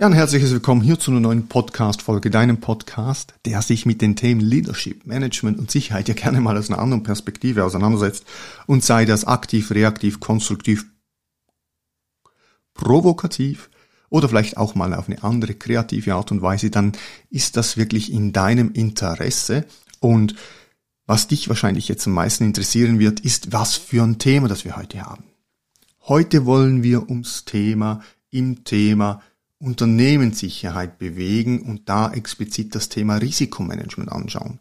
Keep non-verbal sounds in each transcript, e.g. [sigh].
Ja, ein herzliches Willkommen hier zu einer neuen Podcast-Folge, deinem Podcast, der sich mit den Themen Leadership, Management und Sicherheit ja gerne mal aus einer anderen Perspektive auseinandersetzt und sei das aktiv, reaktiv, konstruktiv, provokativ oder vielleicht auch mal auf eine andere kreative Art und Weise, dann ist das wirklich in deinem Interesse und was dich wahrscheinlich jetzt am meisten interessieren wird, ist, was für ein Thema das wir heute haben. Heute wollen wir ums Thema im Thema Unternehmenssicherheit bewegen und da explizit das Thema Risikomanagement anschauen.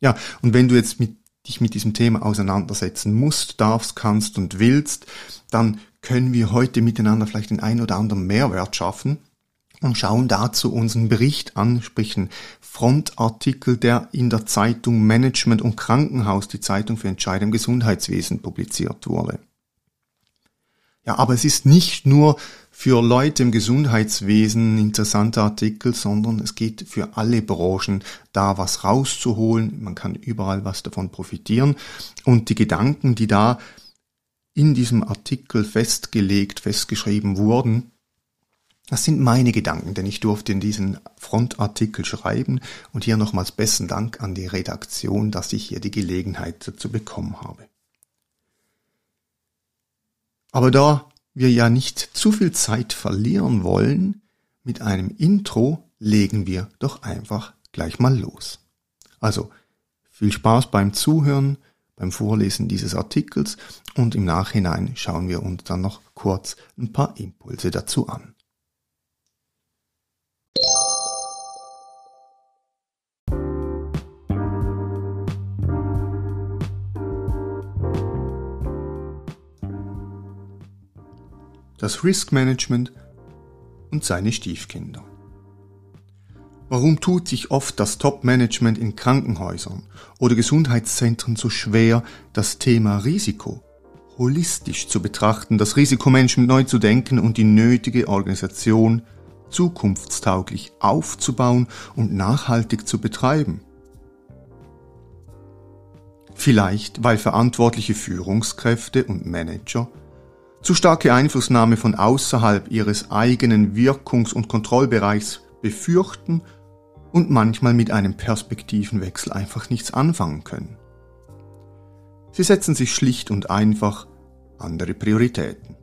Ja, und wenn du jetzt mit, dich mit diesem Thema auseinandersetzen musst, darfst, kannst und willst, dann können wir heute miteinander vielleicht den ein oder anderen Mehrwert schaffen und schauen dazu unseren Bericht an, sprich einen Frontartikel, der in der Zeitung Management und Krankenhaus, die Zeitung für Entscheidung im Gesundheitswesen, publiziert wurde. Ja, aber es ist nicht nur für Leute im Gesundheitswesen ein interessanter Artikel, sondern es geht für alle Branchen da was rauszuholen. Man kann überall was davon profitieren. Und die Gedanken, die da in diesem Artikel festgelegt, festgeschrieben wurden, das sind meine Gedanken, denn ich durfte in diesen Frontartikel schreiben und hier nochmals besten Dank an die Redaktion, dass ich hier die Gelegenheit dazu bekommen habe. Aber da wir ja nicht zu viel Zeit verlieren wollen, mit einem Intro legen wir doch einfach gleich mal los. Also viel Spaß beim Zuhören, beim Vorlesen dieses Artikels und im Nachhinein schauen wir uns dann noch kurz ein paar Impulse dazu an. Das Risk Management und seine Stiefkinder. Warum tut sich oft das Top-Management in Krankenhäusern oder Gesundheitszentren so schwer, das Thema Risiko holistisch zu betrachten, das Risikomanagement neu zu denken und die nötige Organisation zukunftstauglich aufzubauen und nachhaltig zu betreiben? Vielleicht, weil verantwortliche Führungskräfte und Manager zu starke Einflussnahme von außerhalb ihres eigenen Wirkungs- und Kontrollbereichs befürchten und manchmal mit einem Perspektivenwechsel einfach nichts anfangen können. Sie setzen sich schlicht und einfach andere Prioritäten.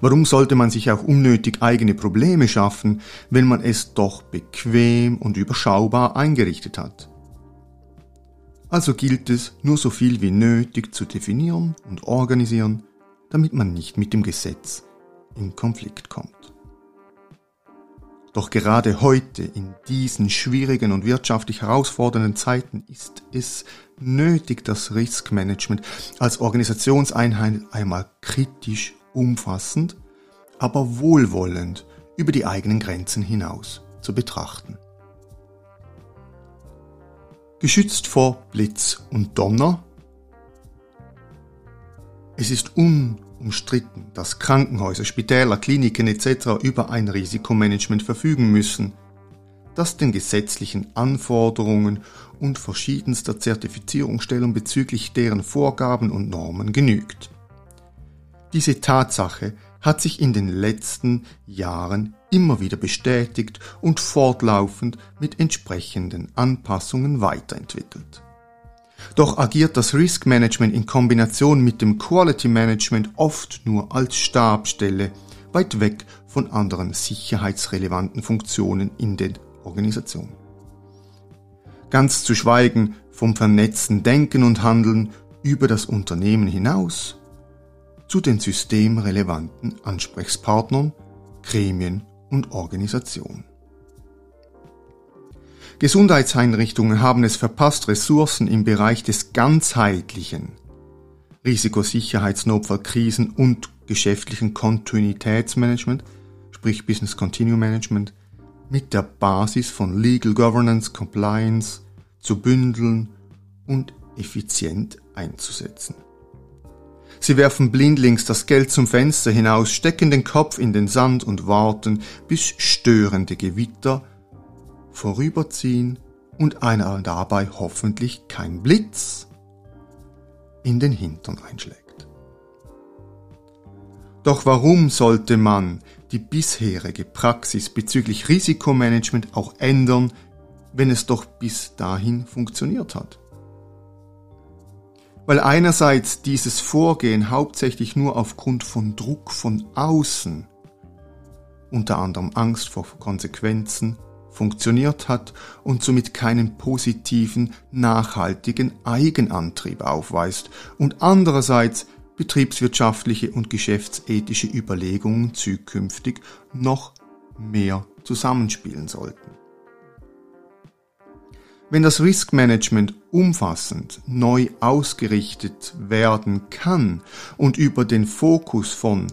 Warum sollte man sich auch unnötig eigene Probleme schaffen, wenn man es doch bequem und überschaubar eingerichtet hat? Also gilt es, nur so viel wie nötig zu definieren und organisieren, damit man nicht mit dem Gesetz in Konflikt kommt. Doch gerade heute, in diesen schwierigen und wirtschaftlich herausfordernden Zeiten, ist es nötig, das Riskmanagement als Organisationseinheit einmal kritisch, umfassend, aber wohlwollend über die eigenen Grenzen hinaus zu betrachten. Geschützt vor Blitz und Donner es ist unumstritten, dass Krankenhäuser, Spitäler, Kliniken etc. über ein Risikomanagement verfügen müssen, das den gesetzlichen Anforderungen und verschiedenster Zertifizierungsstellung bezüglich deren Vorgaben und Normen genügt. Diese Tatsache hat sich in den letzten Jahren immer wieder bestätigt und fortlaufend mit entsprechenden Anpassungen weiterentwickelt. Doch agiert das Risk Management in Kombination mit dem Quality Management oft nur als Stabstelle, weit weg von anderen sicherheitsrelevanten Funktionen in der Organisation. Ganz zu schweigen vom vernetzten Denken und Handeln über das Unternehmen hinaus zu den systemrelevanten Ansprechpartnern, Gremien und Organisationen. Gesundheitseinrichtungen haben es verpasst, Ressourcen im Bereich des ganzheitlichen Risikosicherheitsnotfallkrisen und geschäftlichen Kontinuitätsmanagement, sprich Business Continuum Management, mit der Basis von Legal Governance, Compliance zu bündeln und effizient einzusetzen. Sie werfen blindlings das Geld zum Fenster hinaus, stecken den Kopf in den Sand und warten, bis störende Gewitter vorüberziehen und einer dabei hoffentlich kein Blitz in den Hintern einschlägt. Doch warum sollte man die bisherige Praxis bezüglich Risikomanagement auch ändern, wenn es doch bis dahin funktioniert hat? Weil einerseits dieses Vorgehen hauptsächlich nur aufgrund von Druck von außen, unter anderem Angst vor Konsequenzen, funktioniert hat und somit keinen positiven, nachhaltigen Eigenantrieb aufweist und andererseits betriebswirtschaftliche und geschäftsethische Überlegungen zukünftig noch mehr zusammenspielen sollten. Wenn das Risk Management umfassend neu ausgerichtet werden kann und über den Fokus von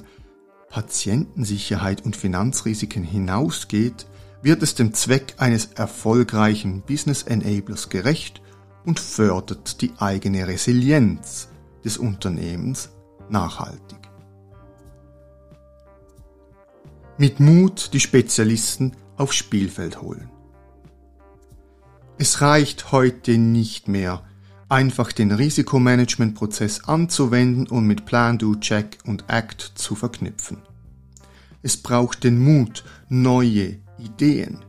Patientensicherheit und Finanzrisiken hinausgeht, wird es dem Zweck eines erfolgreichen Business Enablers gerecht und fördert die eigene Resilienz des Unternehmens nachhaltig. Mit Mut die Spezialisten aufs Spielfeld holen. Es reicht heute nicht mehr, einfach den Risikomanagementprozess anzuwenden und mit Plan, Do, Check und Act zu verknüpfen. Es braucht den Mut, neue, Ideen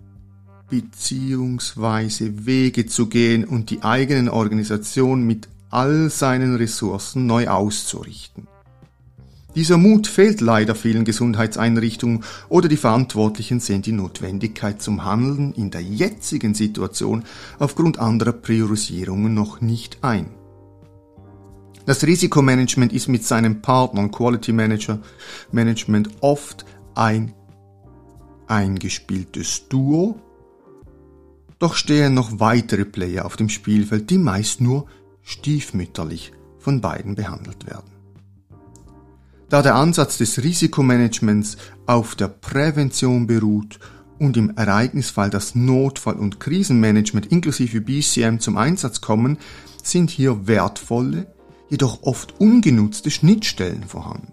beziehungsweise Wege zu gehen und die eigenen Organisation mit all seinen Ressourcen neu auszurichten. Dieser Mut fehlt leider vielen Gesundheitseinrichtungen oder die Verantwortlichen sehen die Notwendigkeit zum Handeln in der jetzigen Situation aufgrund anderer Priorisierungen noch nicht ein. Das Risikomanagement ist mit seinen Partnern Quality Manager Management oft ein eingespieltes Duo, doch stehen noch weitere Player auf dem Spielfeld, die meist nur stiefmütterlich von beiden behandelt werden. Da der Ansatz des Risikomanagements auf der Prävention beruht und im Ereignisfall das Notfall- und Krisenmanagement inklusive BCM zum Einsatz kommen, sind hier wertvolle, jedoch oft ungenutzte Schnittstellen vorhanden.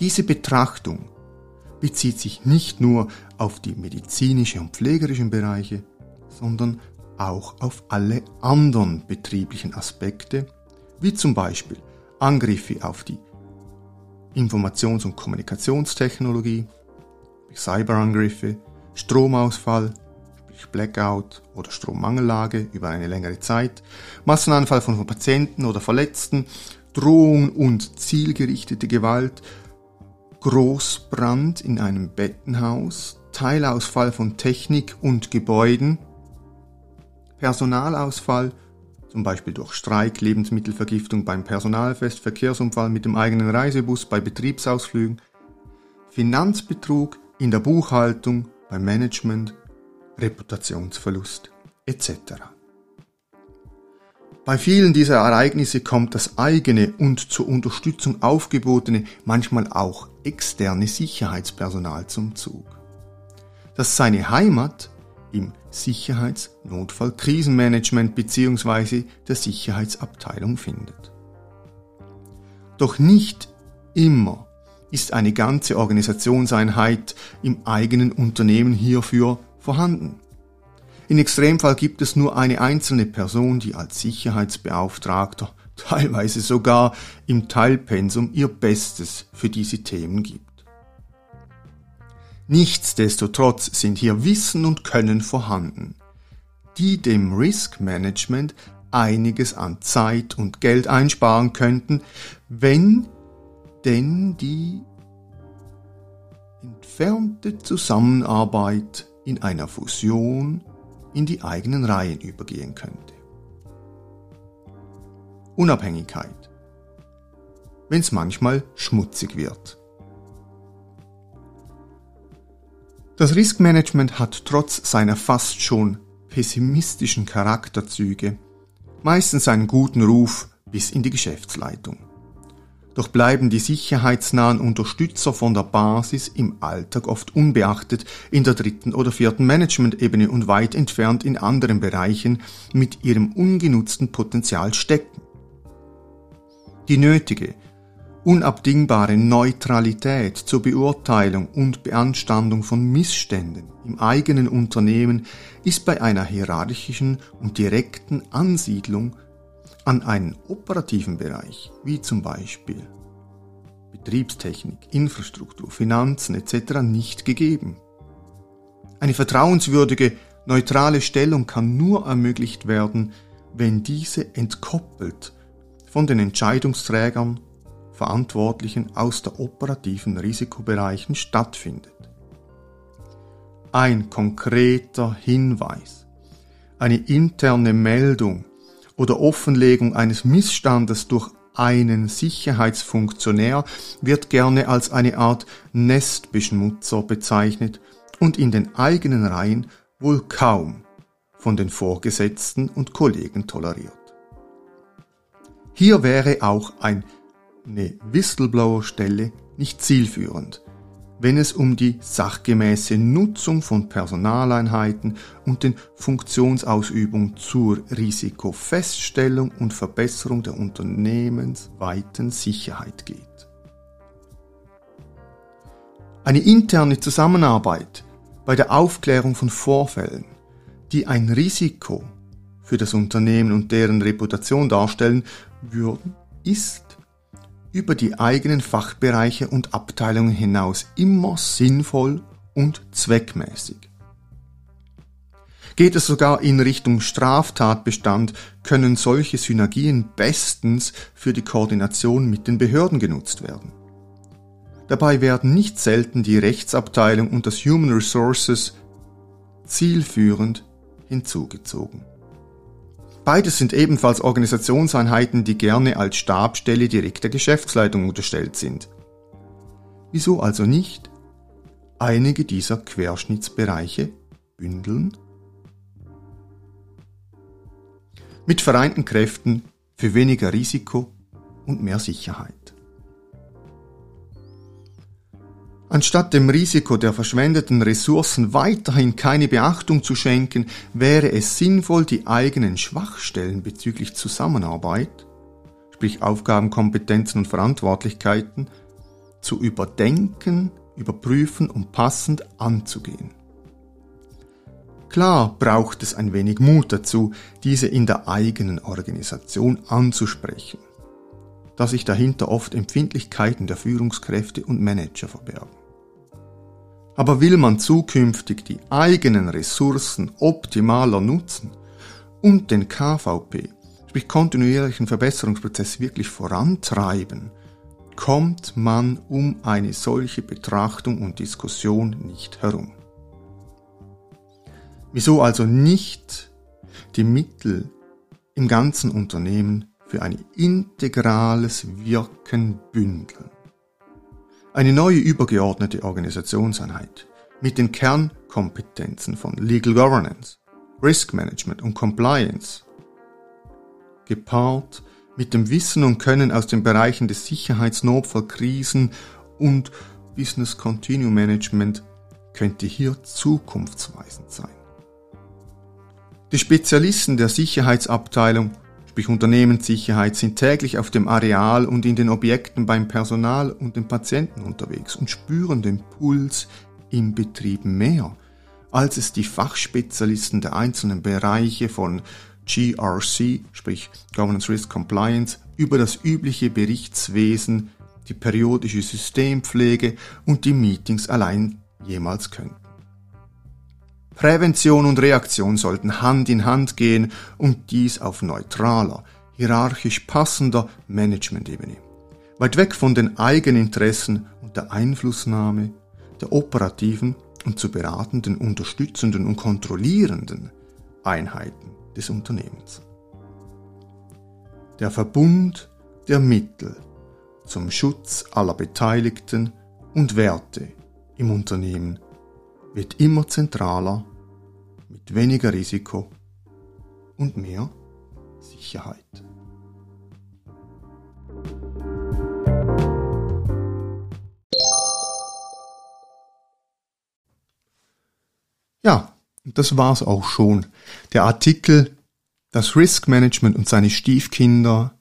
Diese Betrachtung bezieht sich nicht nur auf die medizinische und pflegerischen Bereiche, sondern auch auf alle anderen betrieblichen Aspekte, wie zum Beispiel Angriffe auf die Informations- und Kommunikationstechnologie, Cyberangriffe, Stromausfall, Blackout oder Strommangellage über eine längere Zeit, Massenanfall von Patienten oder Verletzten, Drohung und zielgerichtete Gewalt Großbrand in einem Bettenhaus, Teilausfall von Technik und Gebäuden, Personalausfall, zum Beispiel durch Streik, Lebensmittelvergiftung beim Personalfest, Verkehrsunfall mit dem eigenen Reisebus bei Betriebsausflügen, Finanzbetrug in der Buchhaltung, beim Management, Reputationsverlust etc. Bei vielen dieser Ereignisse kommt das eigene und zur Unterstützung aufgebotene, manchmal auch externe Sicherheitspersonal zum Zug, das seine Heimat im Sicherheitsnotfall-Krisenmanagement bzw. der Sicherheitsabteilung findet. Doch nicht immer ist eine ganze Organisationseinheit im eigenen Unternehmen hierfür vorhanden. In Extremfall gibt es nur eine einzelne Person, die als Sicherheitsbeauftragter [laughs] teilweise sogar im Teilpensum ihr Bestes für diese Themen gibt. Nichtsdestotrotz sind hier Wissen und Können vorhanden, die dem Risk Management einiges an Zeit und Geld einsparen könnten, wenn denn die entfernte Zusammenarbeit in einer Fusion in die eigenen Reihen übergehen könnte. Unabhängigkeit, wenn es manchmal schmutzig wird. Das Riskmanagement hat trotz seiner fast schon pessimistischen Charakterzüge meistens einen guten Ruf bis in die Geschäftsleitung. Doch bleiben die sicherheitsnahen Unterstützer von der Basis im Alltag oft unbeachtet in der dritten oder vierten Management-Ebene und weit entfernt in anderen Bereichen mit ihrem ungenutzten Potenzial stecken. Die nötige, unabdingbare Neutralität zur Beurteilung und Beanstandung von Missständen im eigenen Unternehmen ist bei einer hierarchischen und direkten Ansiedlung an einen operativen Bereich, wie zum Beispiel Betriebstechnik, Infrastruktur, Finanzen etc. nicht gegeben. Eine vertrauenswürdige, neutrale Stellung kann nur ermöglicht werden, wenn diese entkoppelt von den Entscheidungsträgern Verantwortlichen aus der operativen Risikobereichen stattfindet. Ein konkreter Hinweis, eine interne Meldung oder Offenlegung eines Missstandes durch einen Sicherheitsfunktionär wird gerne als eine Art Nestbeschmutzer bezeichnet und in den eigenen Reihen wohl kaum von den Vorgesetzten und Kollegen toleriert. Hier wäre auch ein eine Whistleblower-Stelle nicht zielführend, wenn es um die sachgemäße Nutzung von Personaleinheiten und den Funktionsausübung zur Risikofeststellung und Verbesserung der unternehmensweiten Sicherheit geht. Eine interne Zusammenarbeit bei der Aufklärung von Vorfällen, die ein Risiko für das Unternehmen und deren Reputation darstellen würden, ist über die eigenen Fachbereiche und Abteilungen hinaus immer sinnvoll und zweckmäßig. Geht es sogar in Richtung Straftatbestand, können solche Synergien bestens für die Koordination mit den Behörden genutzt werden. Dabei werden nicht selten die Rechtsabteilung und das Human Resources zielführend hinzugezogen. Beides sind ebenfalls Organisationseinheiten, die gerne als Stabstelle direkt der Geschäftsleitung unterstellt sind. Wieso also nicht einige dieser Querschnittsbereiche bündeln? Mit vereinten Kräften für weniger Risiko und mehr Sicherheit. Anstatt dem Risiko der verschwendeten Ressourcen weiterhin keine Beachtung zu schenken, wäre es sinnvoll, die eigenen Schwachstellen bezüglich Zusammenarbeit, sprich Aufgabenkompetenzen und Verantwortlichkeiten, zu überdenken, überprüfen und passend anzugehen. Klar braucht es ein wenig Mut dazu, diese in der eigenen Organisation anzusprechen, da sich dahinter oft Empfindlichkeiten der Führungskräfte und Manager verbergen. Aber will man zukünftig die eigenen Ressourcen optimaler nutzen und den KVP, sprich kontinuierlichen Verbesserungsprozess wirklich vorantreiben, kommt man um eine solche Betrachtung und Diskussion nicht herum. Wieso also nicht die Mittel im ganzen Unternehmen für ein integrales Wirken bündeln? Eine neue übergeordnete Organisationseinheit mit den Kernkompetenzen von Legal Governance, Risk Management und Compliance, gepaart mit dem Wissen und Können aus den Bereichen des Sicherheitsnotfallkrisen und Business Continuum Management könnte hier zukunftsweisend sein. Die Spezialisten der Sicherheitsabteilung sprich Unternehmenssicherheit, sind täglich auf dem Areal und in den Objekten beim Personal und den Patienten unterwegs und spüren den Puls im Betrieb mehr, als es die Fachspezialisten der einzelnen Bereiche von GRC, sprich Governance Risk Compliance, über das übliche Berichtswesen, die periodische Systempflege und die Meetings allein jemals könnten. Prävention und Reaktion sollten Hand in Hand gehen und dies auf neutraler, hierarchisch passender Managementebene. Weit weg von den Eigeninteressen und der Einflussnahme der operativen und zu beratenden, unterstützenden und kontrollierenden Einheiten des Unternehmens. Der Verbund der Mittel zum Schutz aller Beteiligten und Werte im Unternehmen wird immer zentraler mit weniger Risiko und mehr Sicherheit. Ja, das war's auch schon. Der Artikel Das Risk Management und seine Stiefkinder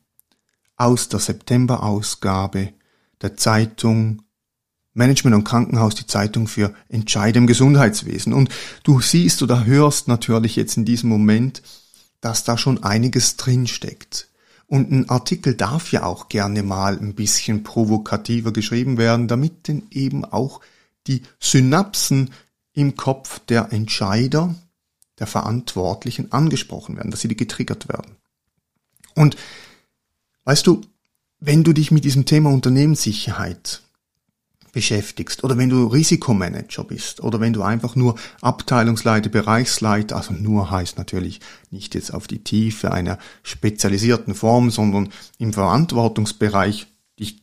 aus der September-Ausgabe der Zeitung Management und Krankenhaus, die Zeitung für Entscheide im Gesundheitswesen. Und du siehst oder hörst natürlich jetzt in diesem Moment, dass da schon einiges drinsteckt. Und ein Artikel darf ja auch gerne mal ein bisschen provokativer geschrieben werden, damit denn eben auch die Synapsen im Kopf der Entscheider, der Verantwortlichen angesprochen werden, dass sie getriggert werden. Und weißt du, wenn du dich mit diesem Thema Unternehmenssicherheit beschäftigst oder wenn du Risikomanager bist oder wenn du einfach nur Abteilungsleiter, Bereichsleiter, also nur heißt natürlich nicht jetzt auf die Tiefe einer spezialisierten Form, sondern im Verantwortungsbereich dich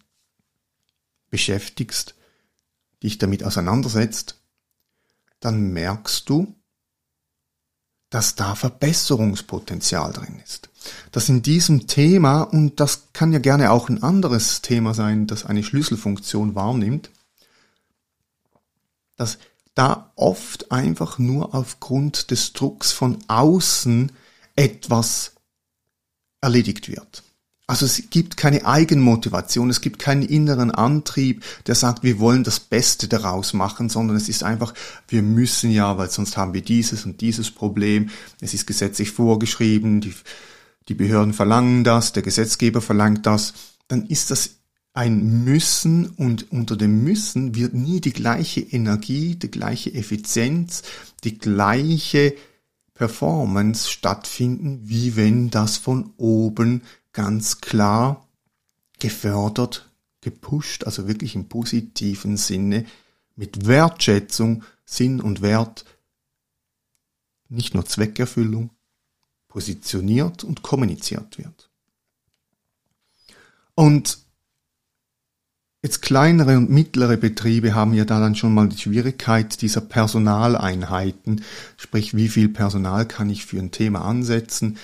beschäftigst, dich damit auseinandersetzt, dann merkst du, dass da Verbesserungspotenzial drin ist. Dass in diesem Thema, und das kann ja gerne auch ein anderes Thema sein, das eine Schlüsselfunktion wahrnimmt, dass da oft einfach nur aufgrund des Drucks von außen etwas erledigt wird. Also es gibt keine Eigenmotivation, es gibt keinen inneren Antrieb, der sagt, wir wollen das Beste daraus machen, sondern es ist einfach, wir müssen ja, weil sonst haben wir dieses und dieses Problem, es ist gesetzlich vorgeschrieben, die, die Behörden verlangen das, der Gesetzgeber verlangt das, dann ist das ein Müssen und unter dem Müssen wird nie die gleiche Energie, die gleiche Effizienz, die gleiche Performance stattfinden, wie wenn das von oben ganz klar gefördert, gepusht, also wirklich im positiven Sinne, mit Wertschätzung, Sinn und Wert, nicht nur Zweckerfüllung, positioniert und kommuniziert wird. Und Jetzt kleinere und mittlere Betriebe haben ja da dann schon mal die Schwierigkeit dieser Personaleinheiten, sprich wie viel Personal kann ich für ein Thema ansetzen,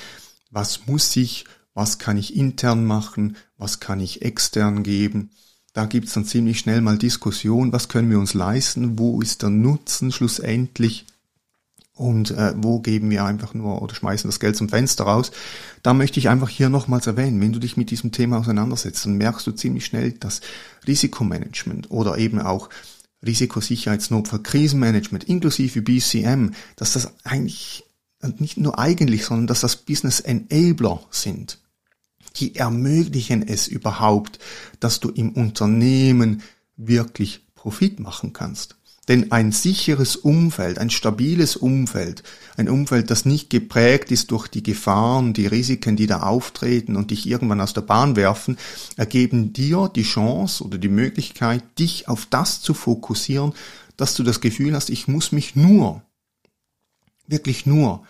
was muss ich? Was kann ich intern machen, was kann ich extern geben. Da gibt's dann ziemlich schnell mal Diskussion, was können wir uns leisten, wo ist der Nutzen schlussendlich und äh, wo geben wir einfach nur oder schmeißen das Geld zum Fenster raus. Da möchte ich einfach hier nochmals erwähnen, wenn du dich mit diesem Thema auseinandersetzt, dann merkst du ziemlich schnell, dass Risikomanagement oder eben auch Risikosicherheitsnotfall, Krisenmanagement inklusive BCM, dass das eigentlich nicht nur eigentlich, sondern dass das Business Enabler sind die ermöglichen es überhaupt, dass du im Unternehmen wirklich Profit machen kannst. Denn ein sicheres Umfeld, ein stabiles Umfeld, ein Umfeld, das nicht geprägt ist durch die Gefahren, die Risiken, die da auftreten und dich irgendwann aus der Bahn werfen, ergeben dir die Chance oder die Möglichkeit, dich auf das zu fokussieren, dass du das Gefühl hast, ich muss mich nur, wirklich nur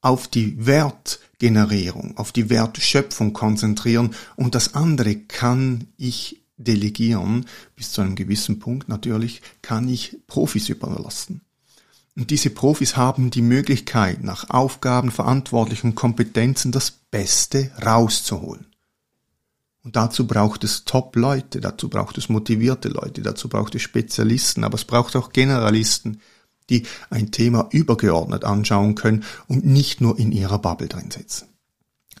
auf die Wertgenerierung, auf die Wertschöpfung konzentrieren und das andere kann ich delegieren, bis zu einem gewissen Punkt natürlich, kann ich Profis überlassen. Und diese Profis haben die Möglichkeit, nach Aufgaben, Verantwortlichen Kompetenzen das Beste rauszuholen. Und dazu braucht es Top-Leute, dazu braucht es motivierte Leute, dazu braucht es Spezialisten, aber es braucht auch Generalisten, die ein Thema übergeordnet anschauen können und nicht nur in ihrer Bubble drin sitzen.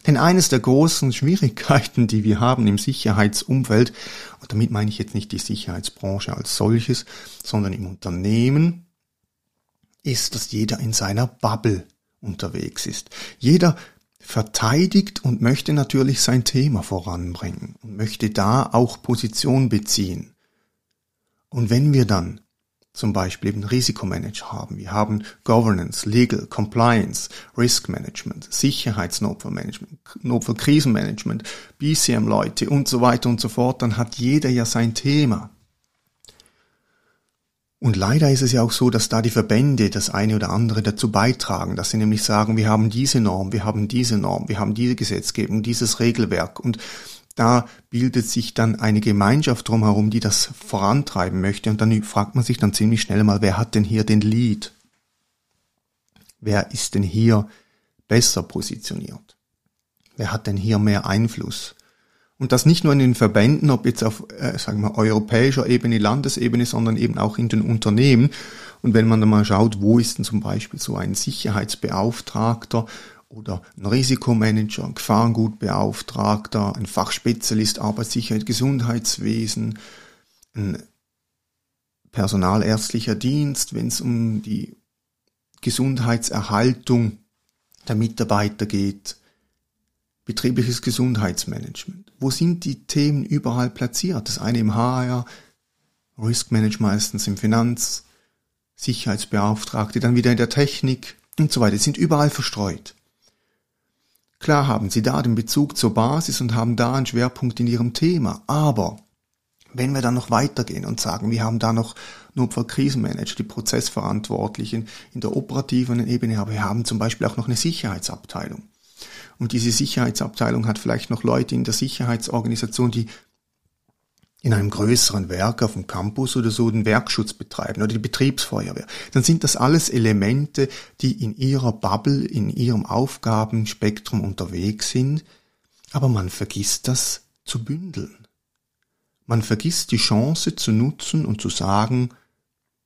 Denn eines der großen Schwierigkeiten, die wir haben im Sicherheitsumfeld, und damit meine ich jetzt nicht die Sicherheitsbranche als solches, sondern im Unternehmen, ist, dass jeder in seiner Bubble unterwegs ist. Jeder verteidigt und möchte natürlich sein Thema voranbringen und möchte da auch Position beziehen. Und wenn wir dann zum Beispiel eben Risikomanager haben. Wir haben Governance, Legal, Compliance, Risk Management, Sicherheitsnotfallmanagement, Notfallkrisenmanagement, BCM-Leute und so weiter und so fort. Dann hat jeder ja sein Thema. Und leider ist es ja auch so, dass da die Verbände das eine oder andere dazu beitragen, dass sie nämlich sagen, wir haben diese Norm, wir haben diese Norm, wir haben diese Gesetzgebung, dieses Regelwerk und da bildet sich dann eine Gemeinschaft drumherum, die das vorantreiben möchte und dann fragt man sich dann ziemlich schnell mal, wer hat denn hier den Lead? Wer ist denn hier besser positioniert? Wer hat denn hier mehr Einfluss? Und das nicht nur in den Verbänden, ob jetzt auf, äh, sagen wir, europäischer Ebene, Landesebene, sondern eben auch in den Unternehmen. Und wenn man dann mal schaut, wo ist denn zum Beispiel so ein Sicherheitsbeauftragter oder ein Risikomanager, ein Gefahrengutbeauftragter, ein Fachspezialist Arbeitssicherheit, Gesundheitswesen, ein personalärztlicher Dienst, wenn es um die Gesundheitserhaltung der Mitarbeiter geht, betriebliches Gesundheitsmanagement. Wo sind die Themen überall platziert? Das eine im HR, Risk Management meistens im Finanz, Sicherheitsbeauftragte, dann wieder in der Technik und so weiter. Die sind überall verstreut. Klar haben sie da den Bezug zur Basis und haben da einen Schwerpunkt in ihrem Thema, aber wenn wir dann noch weitergehen und sagen, wir haben da noch Notfallkrisenmanager, die Prozessverantwortlichen in der operativen Ebene, aber wir haben zum Beispiel auch noch eine Sicherheitsabteilung. Und diese Sicherheitsabteilung hat vielleicht noch Leute in der Sicherheitsorganisation, die in einem größeren Werk auf dem Campus oder so den Werkschutz betreiben oder die Betriebsfeuerwehr, dann sind das alles Elemente, die in ihrer Bubble, in ihrem Aufgabenspektrum unterwegs sind, aber man vergisst das zu bündeln. Man vergisst die Chance zu nutzen und zu sagen,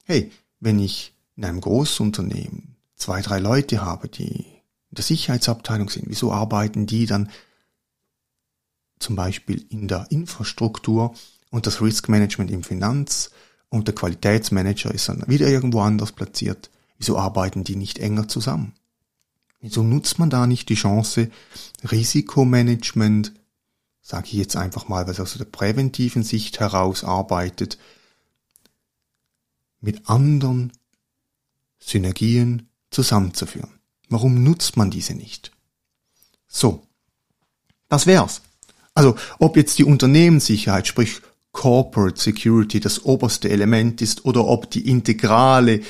hey, wenn ich in einem Großunternehmen zwei, drei Leute habe, die in der Sicherheitsabteilung sind, wieso arbeiten die dann zum Beispiel in der Infrastruktur und das Risk Management im Finanz und der Qualitätsmanager ist dann wieder irgendwo anders platziert. Wieso arbeiten die nicht enger zusammen? Wieso nutzt man da nicht die Chance, Risikomanagement, sage ich jetzt einfach mal, was aus der präventiven Sicht heraus arbeitet, mit anderen Synergien zusammenzuführen? Warum nutzt man diese nicht? So, das wär's. Also, ob jetzt die Unternehmenssicherheit, sprich Corporate Security das oberste Element ist oder ob die integrale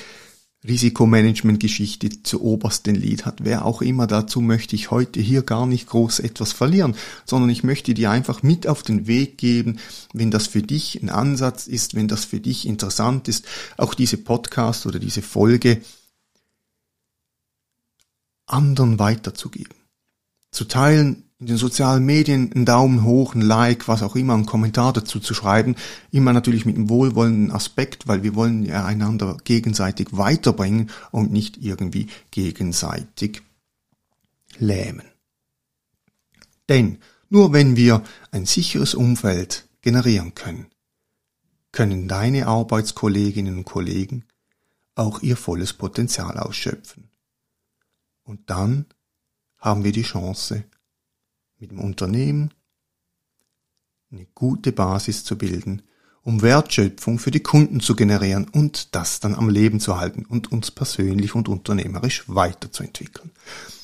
Risikomanagement-Geschichte zu obersten Lied hat. Wer auch immer dazu möchte ich heute hier gar nicht groß etwas verlieren, sondern ich möchte dir einfach mit auf den Weg geben, wenn das für dich ein Ansatz ist, wenn das für dich interessant ist, auch diese Podcast oder diese Folge anderen weiterzugeben. Zu teilen, in den sozialen Medien einen Daumen hoch, ein Like, was auch immer, einen Kommentar dazu zu schreiben. Immer natürlich mit einem wohlwollenden Aspekt, weil wir wollen ja einander gegenseitig weiterbringen und nicht irgendwie gegenseitig lähmen. Denn nur wenn wir ein sicheres Umfeld generieren können, können deine Arbeitskolleginnen und Kollegen auch ihr volles Potenzial ausschöpfen. Und dann haben wir die Chance, mit dem Unternehmen eine gute Basis zu bilden, um Wertschöpfung für die Kunden zu generieren und das dann am Leben zu halten und uns persönlich und unternehmerisch weiterzuentwickeln.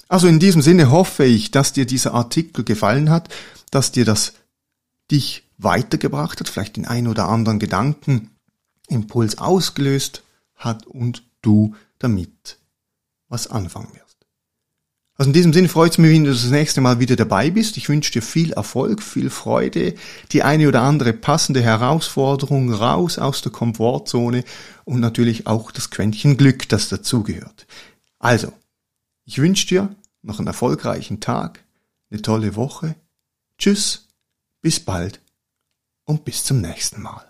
Also in diesem Sinne hoffe ich, dass dir dieser Artikel gefallen hat, dass dir das dich weitergebracht hat, vielleicht den ein oder anderen Gedankenimpuls ausgelöst hat und du damit was anfangen wirst. Also in diesem Sinne freut es mich, wenn du das nächste Mal wieder dabei bist. Ich wünsche dir viel Erfolg, viel Freude, die eine oder andere passende Herausforderung raus aus der Komfortzone und natürlich auch das Quäntchen Glück, das dazugehört. Also, ich wünsche dir noch einen erfolgreichen Tag, eine tolle Woche. Tschüss, bis bald und bis zum nächsten Mal.